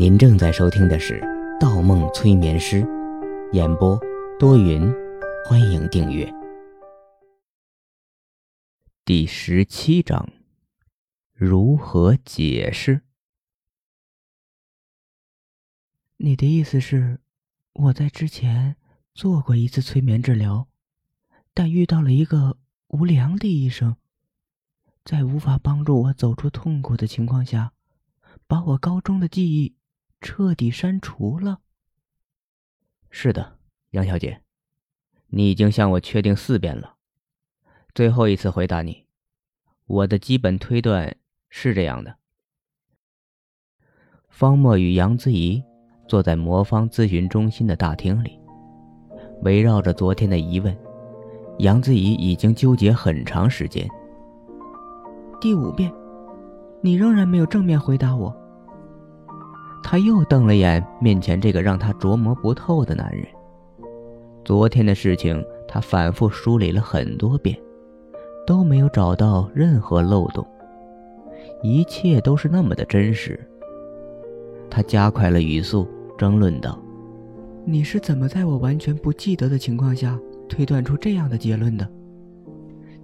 您正在收听的是《盗梦催眠师》，演播多云，欢迎订阅。第十七章，如何解释？你的意思是，我在之前做过一次催眠治疗，但遇到了一个无良的医生，在无法帮助我走出痛苦的情况下，把我高中的记忆。彻底删除了。是的，杨小姐，你已经向我确定四遍了。最后一次回答你，我的基本推断是这样的：方墨与杨子怡坐在魔方咨询中心的大厅里，围绕着昨天的疑问，杨子怡已经纠结很长时间。第五遍，你仍然没有正面回答我。他又瞪了眼面前这个让他琢磨不透的男人。昨天的事情，他反复梳理了很多遍，都没有找到任何漏洞，一切都是那么的真实。他加快了语速，争论道：“你是怎么在我完全不记得的情况下推断出这样的结论的？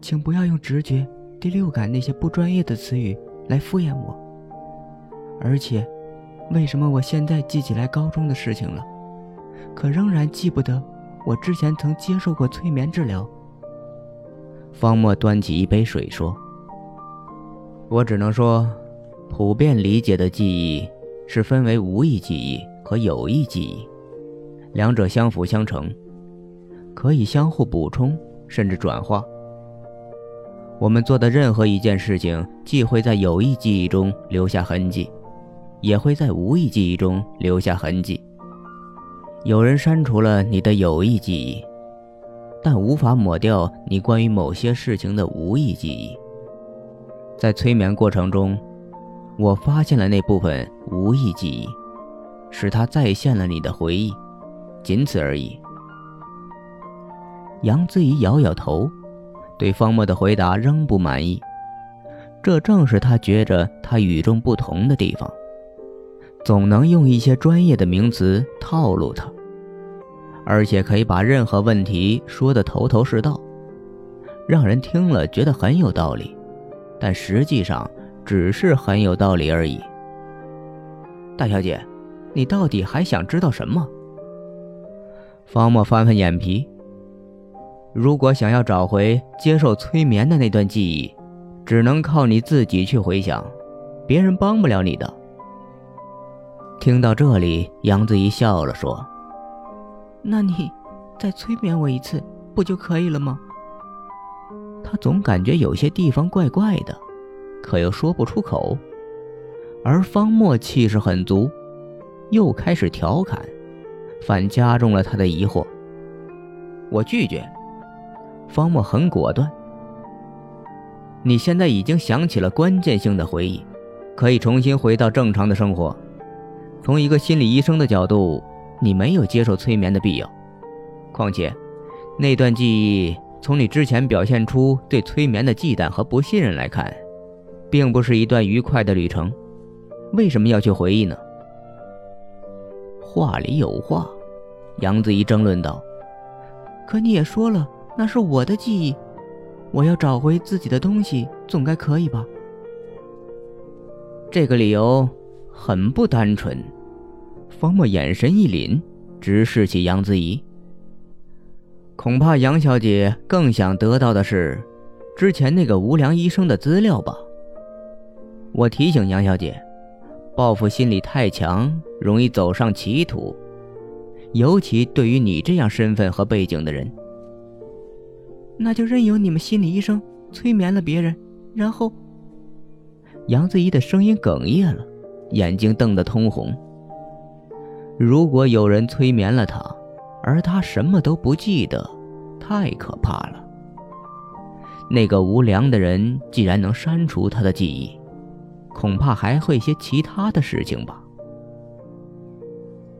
请不要用直觉、第六感那些不专业的词语来敷衍我，而且。”为什么我现在记起来高中的事情了，可仍然记不得我之前曾接受过催眠治疗？方墨端起一杯水说：“我只能说，普遍理解的记忆是分为无意记忆和有意记忆，两者相辅相成，可以相互补充甚至转化。我们做的任何一件事情，既会在有意记忆中留下痕迹。”也会在无意记忆中留下痕迹。有人删除了你的有意记忆，但无法抹掉你关于某些事情的无意记忆。在催眠过程中，我发现了那部分无意记忆，使它再现了你的回忆，仅此而已。杨子怡摇摇头，对方墨的回答仍不满意。这正是他觉着他与众不同的地方。总能用一些专业的名词套路他，而且可以把任何问题说得头头是道，让人听了觉得很有道理，但实际上只是很有道理而已。大小姐，你到底还想知道什么？方墨翻翻眼皮。如果想要找回接受催眠的那段记忆，只能靠你自己去回想，别人帮不了你的。听到这里，杨子怡笑了，说：“那你再催眠我一次，不就可以了吗？”他总感觉有些地方怪怪的，可又说不出口。而方墨气势很足，又开始调侃，反加重了他的疑惑。我拒绝。方墨很果断。你现在已经想起了关键性的回忆，可以重新回到正常的生活。从一个心理医生的角度，你没有接受催眠的必要。况且，那段记忆从你之前表现出对催眠的忌惮和不信任来看，并不是一段愉快的旅程。为什么要去回忆呢？话里有话，杨子怡争论道：“可你也说了，那是我的记忆，我要找回自己的东西，总该可以吧？”这个理由很不单纯。方墨眼神一凛，直视起杨子怡。恐怕杨小姐更想得到的是之前那个无良医生的资料吧？我提醒杨小姐，报复心理太强，容易走上歧途，尤其对于你这样身份和背景的人。那就任由你们心理医生催眠了别人，然后……杨子怡的声音哽咽了，眼睛瞪得通红。如果有人催眠了他，而他什么都不记得，太可怕了。那个无良的人既然能删除他的记忆，恐怕还会些其他的事情吧。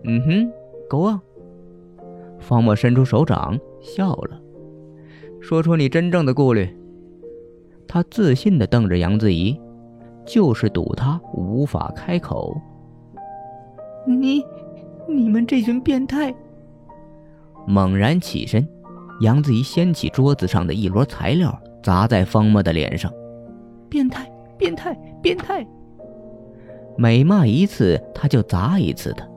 嗯哼，狗啊！方墨伸出手掌笑了，说出你真正的顾虑。他自信地瞪着杨子怡，就是赌他无法开口。你，你们这群变态！猛然起身，杨子怡掀起桌子上的一摞材料，砸在方墨的脸上。变态，变态，变态！每骂一次，他就砸一次的。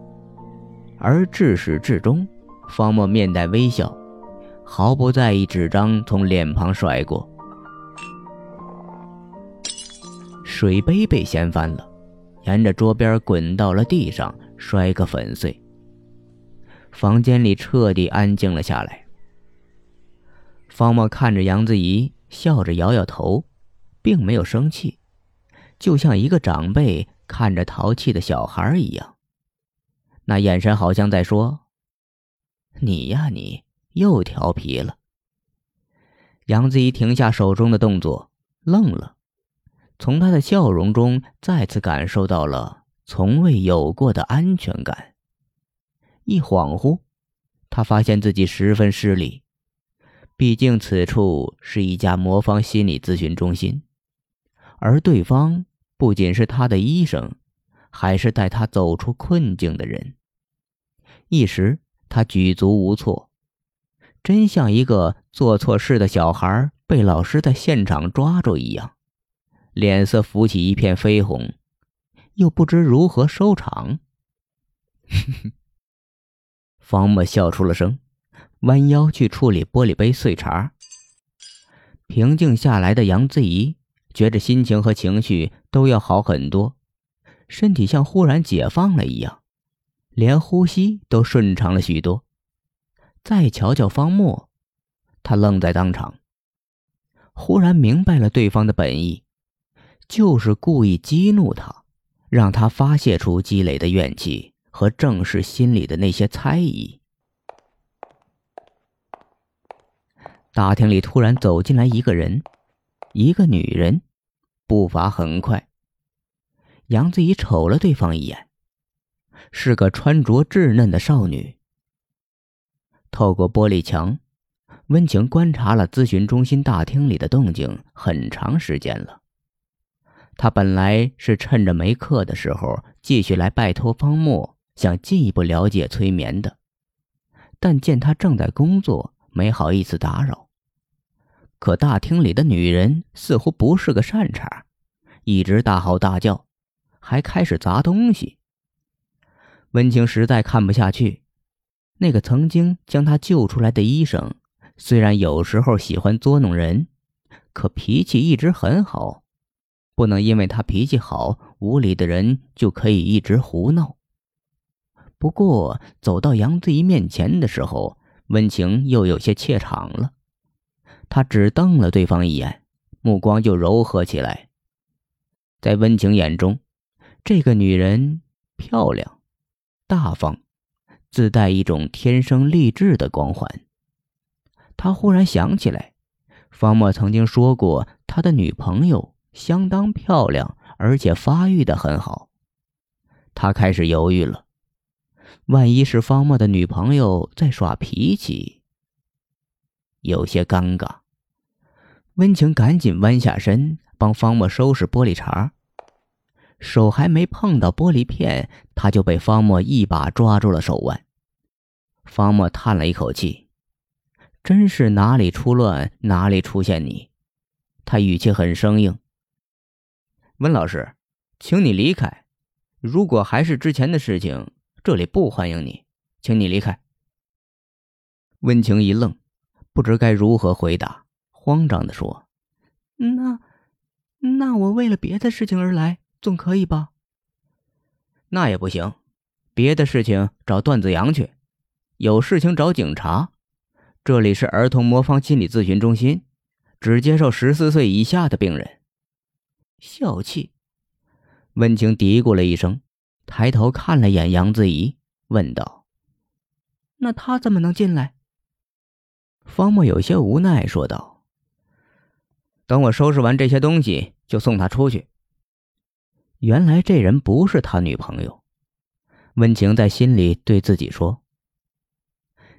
而至始至终，方墨面带微笑，毫不在意纸张从脸庞甩过。水杯被掀翻了，沿着桌边滚到了地上，摔个粉碎。房间里彻底安静了下来。方墨看着杨子怡，笑着摇摇头，并没有生气，就像一个长辈看着淘气的小孩一样。那眼神好像在说：“你呀，你又调皮了。”杨子怡停下手中的动作，愣了。从他的笑容中，再次感受到了从未有过的安全感。一恍惚，他发现自己十分失礼。毕竟此处是一家魔方心理咨询中心，而对方不仅是他的医生，还是带他走出困境的人。一时，他举足无措，真像一个做错事的小孩被老师在现场抓住一样。脸色浮起一片绯红，又不知如何收场。方墨笑出了声，弯腰去处理玻璃杯碎茬。平静下来的杨子怡觉着心情和情绪都要好很多，身体像忽然解放了一样，连呼吸都顺畅了许多。再瞧瞧方墨，他愣在当场，忽然明白了对方的本意。就是故意激怒他，让他发泄出积累的怨气和正视心里的那些猜疑。大厅里突然走进来一个人，一个女人，步伐很快。杨子怡瞅了对方一眼，是个穿着稚嫩的少女。透过玻璃墙，温情观察了咨询中心大厅里的动静很长时间了。他本来是趁着没课的时候继续来拜托方墨，想进一步了解催眠的，但见他正在工作，没好意思打扰。可大厅里的女人似乎不是个善茬，一直大吼大叫，还开始砸东西。温情实在看不下去，那个曾经将他救出来的医生，虽然有时候喜欢捉弄人，可脾气一直很好。不能因为他脾气好，无理的人就可以一直胡闹。不过走到杨子怡面前的时候，温情又有些怯场了。他只瞪了对方一眼，目光就柔和起来。在温情眼中，这个女人漂亮、大方，自带一种天生丽质的光环。他忽然想起来，方墨曾经说过他的女朋友。相当漂亮，而且发育的很好。他开始犹豫了，万一是方墨的女朋友在耍脾气，有些尴尬。温情赶紧弯下身帮方墨收拾玻璃碴，手还没碰到玻璃片，他就被方墨一把抓住了手腕。方墨叹了一口气：“真是哪里出乱哪里出现你。”他语气很生硬。温老师，请你离开。如果还是之前的事情，这里不欢迎你，请你离开。温情一愣，不知该如何回答，慌张的说：“那，那我为了别的事情而来，总可以吧？”那也不行，别的事情找段子阳去，有事情找警察。这里是儿童魔方心理咨询中心，只接受十四岁以下的病人。小气，温情嘀咕了一声，抬头看了眼杨子怡，问道：“那他怎么能进来？”方墨有些无奈说道：“等我收拾完这些东西，就送他出去。”原来这人不是他女朋友，温情在心里对自己说：“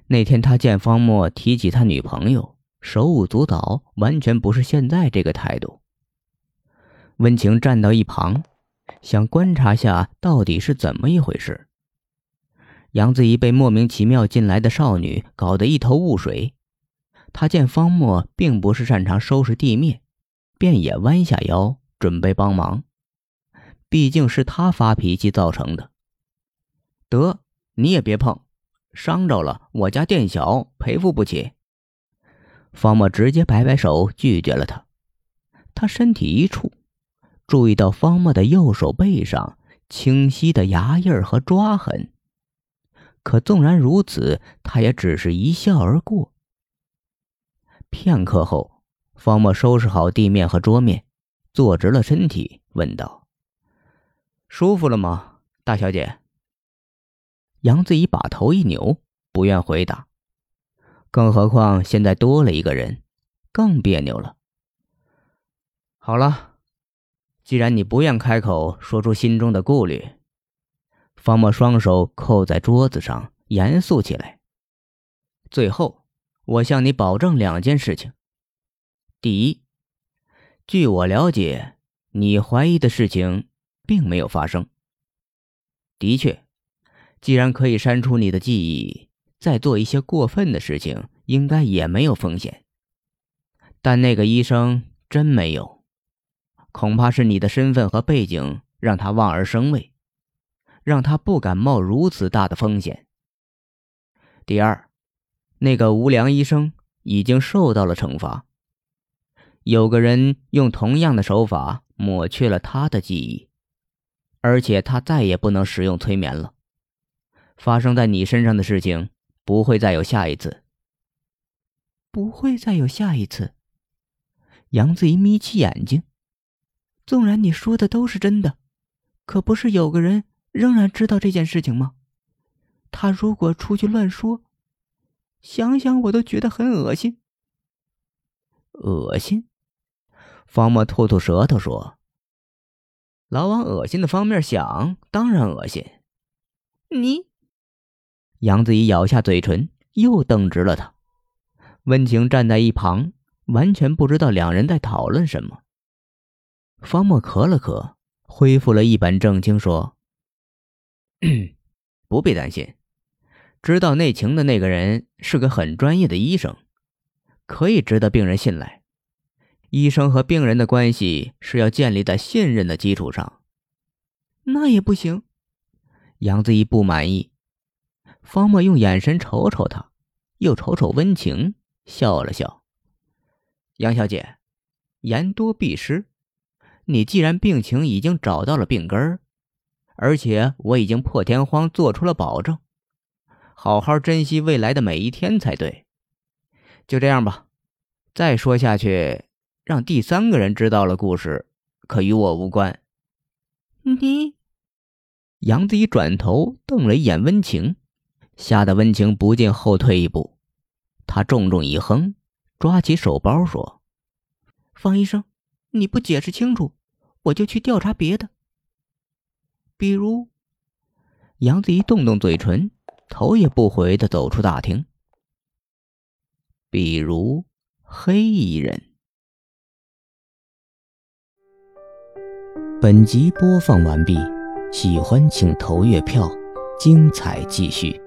那天他见方墨提起他女朋友，手舞足蹈，完全不是现在这个态度。”温情站到一旁，想观察下到底是怎么一回事，杨子怡被莫名其妙进来的少女搞得一头雾水。她见方墨并不是擅长收拾地面，便也弯下腰准备帮忙。毕竟是他发脾气造成的。得，你也别碰，伤着了我家店小，赔付不起。方墨直接摆摆手拒绝了他。他身体一触，注意到方墨的右手背上清晰的牙印和抓痕。可纵然如此，他也只是一笑而过。片刻后，方墨收拾好地面和桌面，坐直了身体，问道：“舒服了吗，大小姐？”杨子怡把头一扭，不愿回答。更何况现在多了一个人，更别扭了。好了，既然你不愿开口说出心中的顾虑。方墨双手扣在桌子上，严肃起来。最后，我向你保证两件事情：第一，据我了解，你怀疑的事情并没有发生。的确，既然可以删除你的记忆，再做一些过分的事情，应该也没有风险。但那个医生真没有，恐怕是你的身份和背景让他望而生畏。让他不敢冒如此大的风险。第二，那个无良医生已经受到了惩罚。有个人用同样的手法抹去了他的记忆，而且他再也不能使用催眠了。发生在你身上的事情不会再有下一次。不会再有下一次。杨子怡眯起眼睛，纵然你说的都是真的，可不是有个人。仍然知道这件事情吗？他如果出去乱说，想想我都觉得很恶心。恶心？方墨吐吐舌头说：“老往恶心的方面想，当然恶心。”你，杨子怡咬下嘴唇，又瞪直了他。温情站在一旁，完全不知道两人在讨论什么。方墨咳了咳，恢复了一本正经说。不必担心，知道内情的那个人是个很专业的医生，可以值得病人信赖。医生和病人的关系是要建立在信任的基础上。那也不行。杨子怡不满意。方墨用眼神瞅瞅他，又瞅瞅温情，笑了笑。杨小姐，言多必失。你既然病情已经找到了病根儿。而且我已经破天荒做出了保证，好好珍惜未来的每一天才对。就这样吧，再说下去，让第三个人知道了故事，可与我无关。你，杨子一转头瞪了一眼温情，吓得温情不禁后退一步。他重重一哼，抓起手包说：“方医生，你不解释清楚，我就去调查别的。”比如，杨子怡动动嘴唇，头也不回的走出大厅。比如黑衣人。本集播放完毕，喜欢请投月票，精彩继续。